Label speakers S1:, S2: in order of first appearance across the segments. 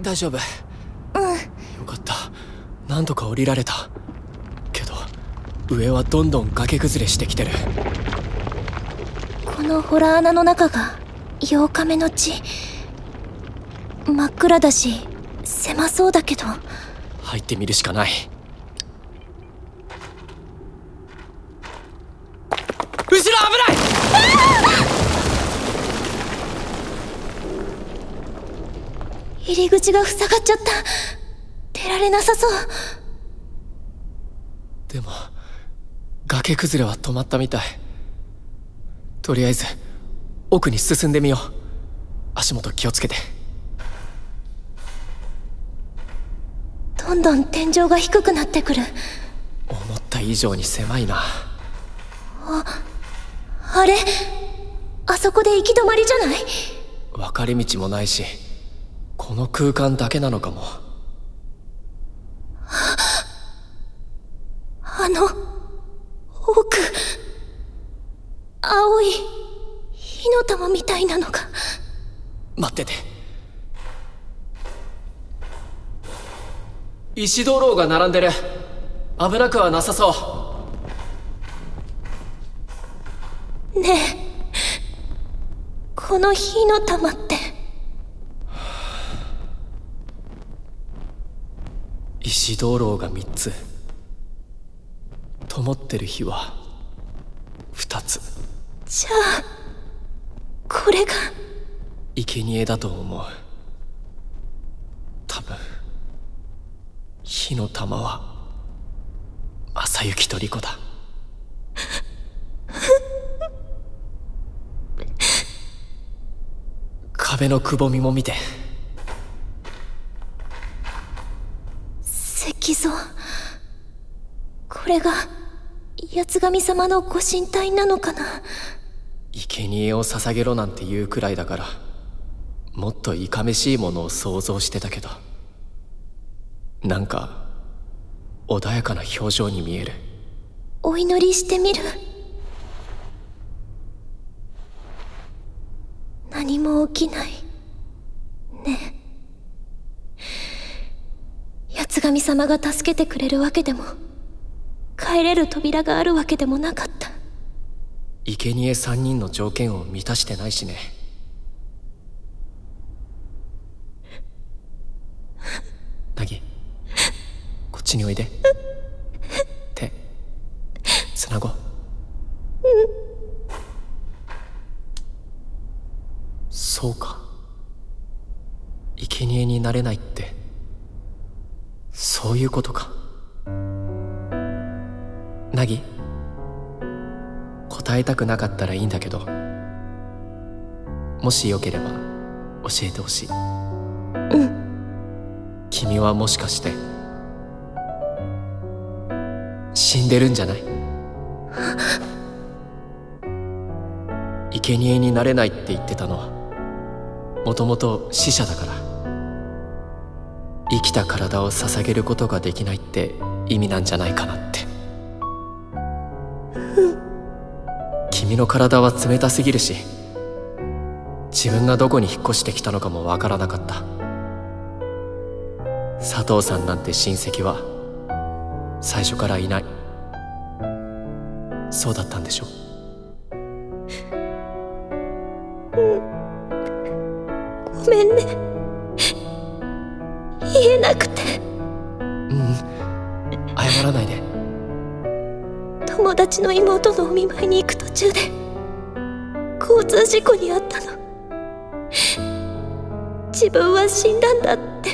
S1: 大丈夫。
S2: うん。
S1: よかった。なんとか降りられた。けど上はどんどん崖崩れしてきてる。
S2: このホラー穴の中が8日目の地。真っ暗だし狭そうだけど。
S1: 入ってみるしかない
S2: 入り口が塞がっちゃった。出られなさそう。
S1: でも崖崩れは止まったみたい。とりあえず奥に進んでみよう。足元気をつけて。
S2: どんどん天井が低くなってくる。
S1: 思った以上に狭いな。
S2: あれ？あそこで行き止まりじゃない？
S1: 分かれ道もないしこの空間だけなのかも。
S2: あの奥青い火の玉みたいなのが。
S1: 待ってて。石灯籠が並んでる。危なくはなさそう。
S2: ねえ。この火の玉って
S1: 石灯籠が3つ。灯ってる火は2つ。
S2: じゃあこれが。
S1: 生贄だと思う。多分火の玉は正幸と莉子だ。壁のくぼみも見て
S2: 像これが八神様のご神体なのかな？
S1: 生贄を捧げろなんて言うくらいだからもっといかめしいものを想像してたけど。なんか穏やかな表情に見える。
S2: お祈りしてみる。何も起きないねえ八神様が助けてくれるわけでも帰れる扉があるわけでもなかった。
S1: 生贄3人の条件を満たしてないしね。凪こっちにおいで。手つなごう。そうか。生贄になれないって。そういうことか。凪答えたくなかったらいいんだけどもしよければ教えてほしい。
S2: うん。
S1: 君はもしかして死んでるんじゃない？生贄になれないって言ってたのはもともと死者だから生きた体を捧げることができないって意味なんじゃないかなって。君の体は冷たすぎるし自分がどこに引っ越してきたのかもわからなかった。佐藤さんなんて親戚は最初からいない。そうだったんでしょ？
S2: うごめんね。言えなくて。
S1: うん。謝らないで。
S2: 友達の妹のお見舞いに行く途中で交通事故に遭ったの。自分は死んだんだって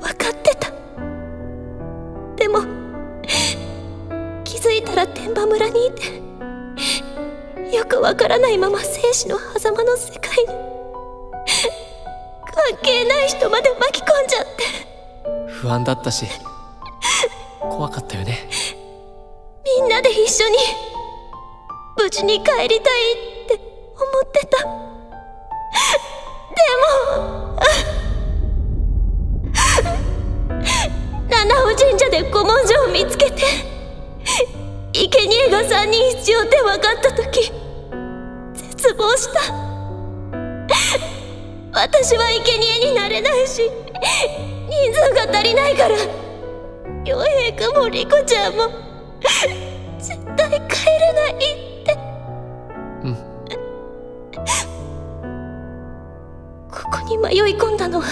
S2: 分かってた。でも気づいたら天馬村にいてよくわからないまま生死の狭間の世界に関係ない人まで巻き込んじゃって
S1: 不安だったし怖かったよね。
S2: みんなで一緒に無事に帰りたいって思ってた。でも七尾神社で古文書を見つけて生贄が3人必要って分かった時絶望した。私は生贄になれないし人数が足りないから。陽平君もリコちゃんも。絶対帰れないって。
S1: うん。
S2: ここに迷い込んだのは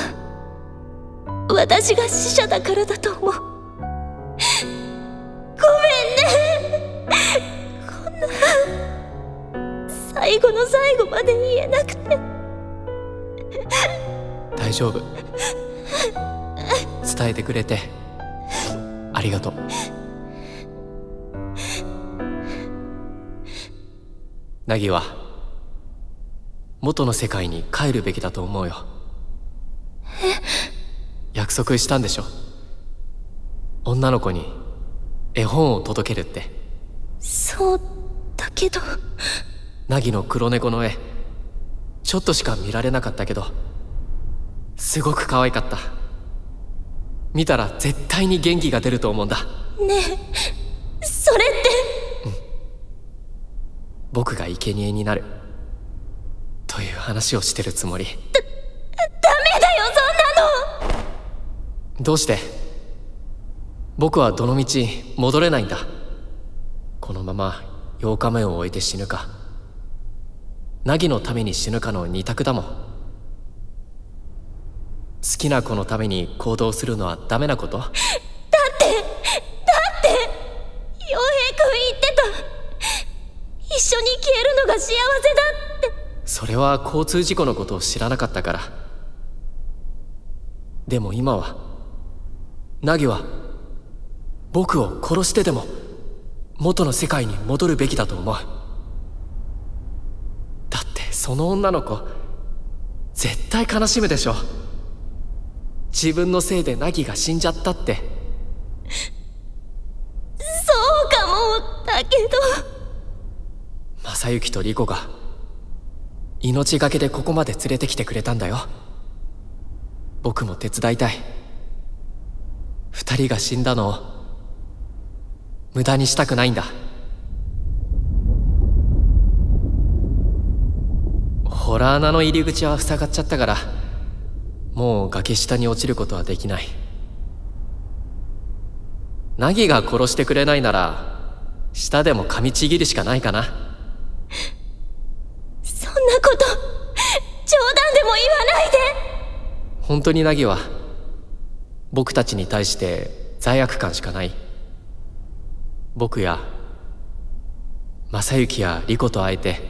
S2: 私が死者だからだと思う。ごめんね。こんな最後の最後まで言えなくて。
S1: 大丈夫伝えてくれてありがとう。ナギは元の世界に帰るべきだと思うよ。約束したんでしょ。女の子に絵本を届けるって。
S2: そうだけど。
S1: ナギの黒猫の絵ちょっとしか見られなかったけどすごく可愛かった見たら絶対に元気が出ると思うんだ。
S2: ねえそれって。
S1: 僕が生贄になる。という話をしてるつもり。
S2: ダメだよそんなの。
S1: どうして？僕はどの道戻れないんだ。このまま8日目を終えて死ぬか。凪のために死ぬかの二択だもん好きな子のために行動するのはダメなこと？
S2: だってだって洋平君言ってた。一緒に消えるのが幸せだって。
S1: それは交通事故のことを知らなかったから。でも今は凪は僕を殺してでも元の世界に戻るべきだと思う。だってその女の子絶対悲しむでしょ自分のせいで凪が死んじゃったって。
S2: そうかもだけど。
S1: 正幸と莉子が命がけでここまで連れてきてくれたんだよ。僕も手伝いたい。二人が死んだのを無駄にしたくないんだ。ホラー穴の入り口は塞がっちゃったからもう崖下に落ちることはできない。ナギが殺してくれないなら舌でも噛みちぎるしかないかな。
S2: そんなこと冗談でも言わないで。
S1: 本当にナギは僕たちに対して罪悪感しかない。僕や正幸や莉子と会えて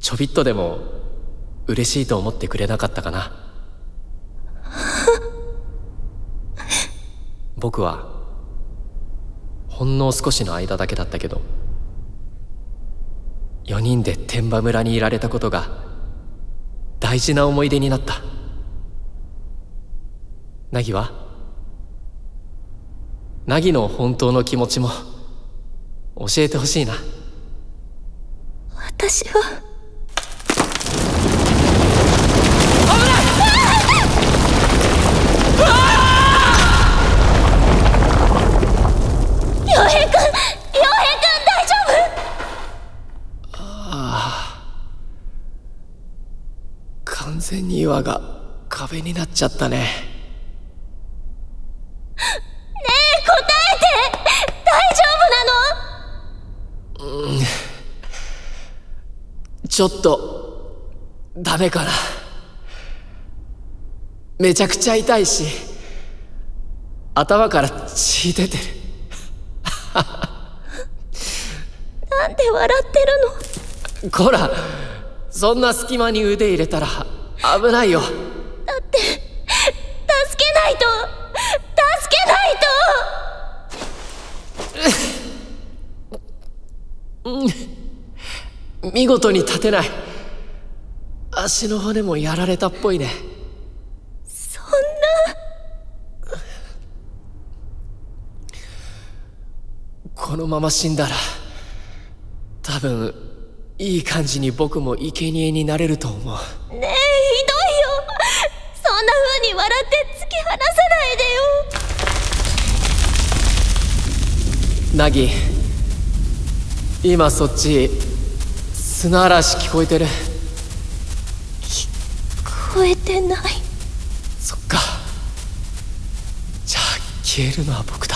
S1: ちょびっとでも嬉しいと思ってくれなかったかな僕はほんの少しの間だけだったけど4人で天馬村にいられたことが大事な思い出になった。ナギはナギの本当の気持ちも教えてほしいな。
S2: 私は
S1: 全に岩が壁になっちゃったね。
S2: 夫ねえ答えて。大丈夫なの？
S1: ちょっとダメかな。めちゃくちゃ痛いし頭から血出てる。
S2: なんで笑ってるの？
S1: こらそんな隙間に腕入れたら危ないよ。
S2: だって助けないと助けないと。
S1: 見事に立てない。足の骨もやられたっぽいね。
S2: そんな。
S1: このまま死んだら多分いい感じに僕も生贄になれると思う。
S2: ねえ離さないでよ。
S1: ナギ今そっち砂嵐聞こえてる？
S2: 聞こえてない。
S1: そっか。
S2: じゃあ消えるの
S1: は
S2: 僕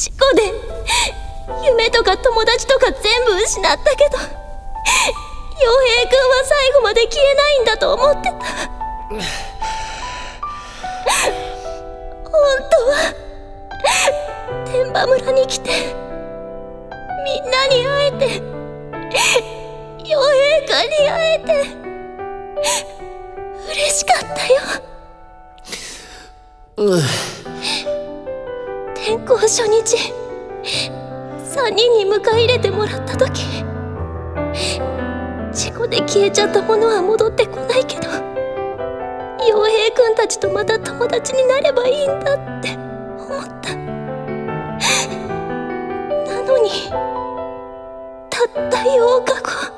S2: 事故で。夢とか友達とか全部失ったけど陽平くんは最後まで消えないんだと思ってた。本当は天馬村に来てみんなに会えて陽平くんに会えて嬉しかったよ。
S1: うん。
S2: 初日3人に迎え入れてもらった時事故で消えちゃったものは戻ってこないけど陽平くんたちとまた友達になればいいんだって思った。なのにたった8日後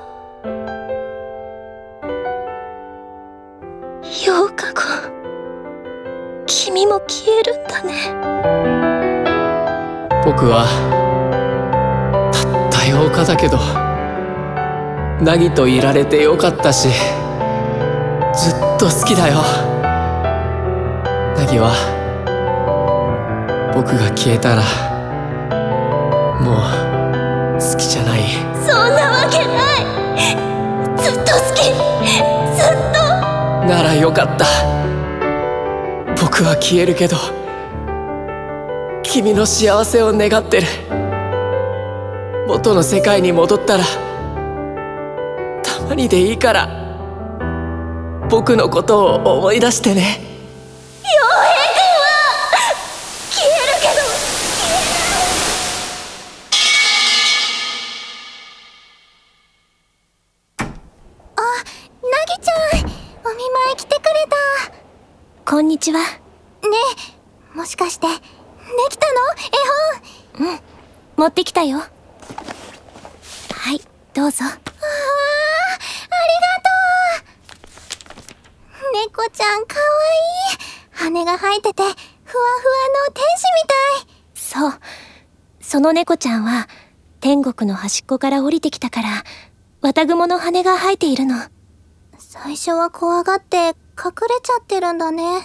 S1: 僕はたった8日だけどナギといられてよかったしずっと好きだよ。ナギは僕が消えたらもう好きじゃない。
S2: そんなわけない。ずっと好き。ずっと。
S1: ならよかった。僕は消えるけど君の幸せを願ってる。元の世界に戻ったらたまにでいいから僕のことを思い出してね。
S2: 陽平くんは消えるけどあなぎちゃんお見舞い来てくれた。こんにちは。ねえもしかしてできたの？絵本。うん。持ってきたよ。はいどうぞ。ああありがとう。猫ちゃんかわいい。羽が生えててふわふわの天使みたい。そう。その猫ちゃんは天国の端っこから降りてきたから綿雲の羽が生えているの。最初は怖がって隠れちゃってるんだね。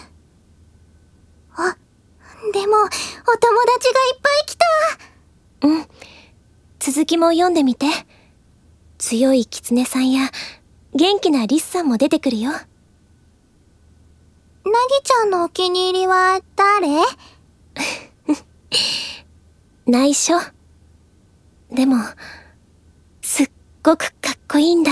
S2: あでもお友達がいっぱい来た。うん。続きも読んでみて。強い狐さんや元気なリスさんも出てくるよ。なぎちゃんのお気に入りは誰？内緒。でもすっごくかっこいいんだ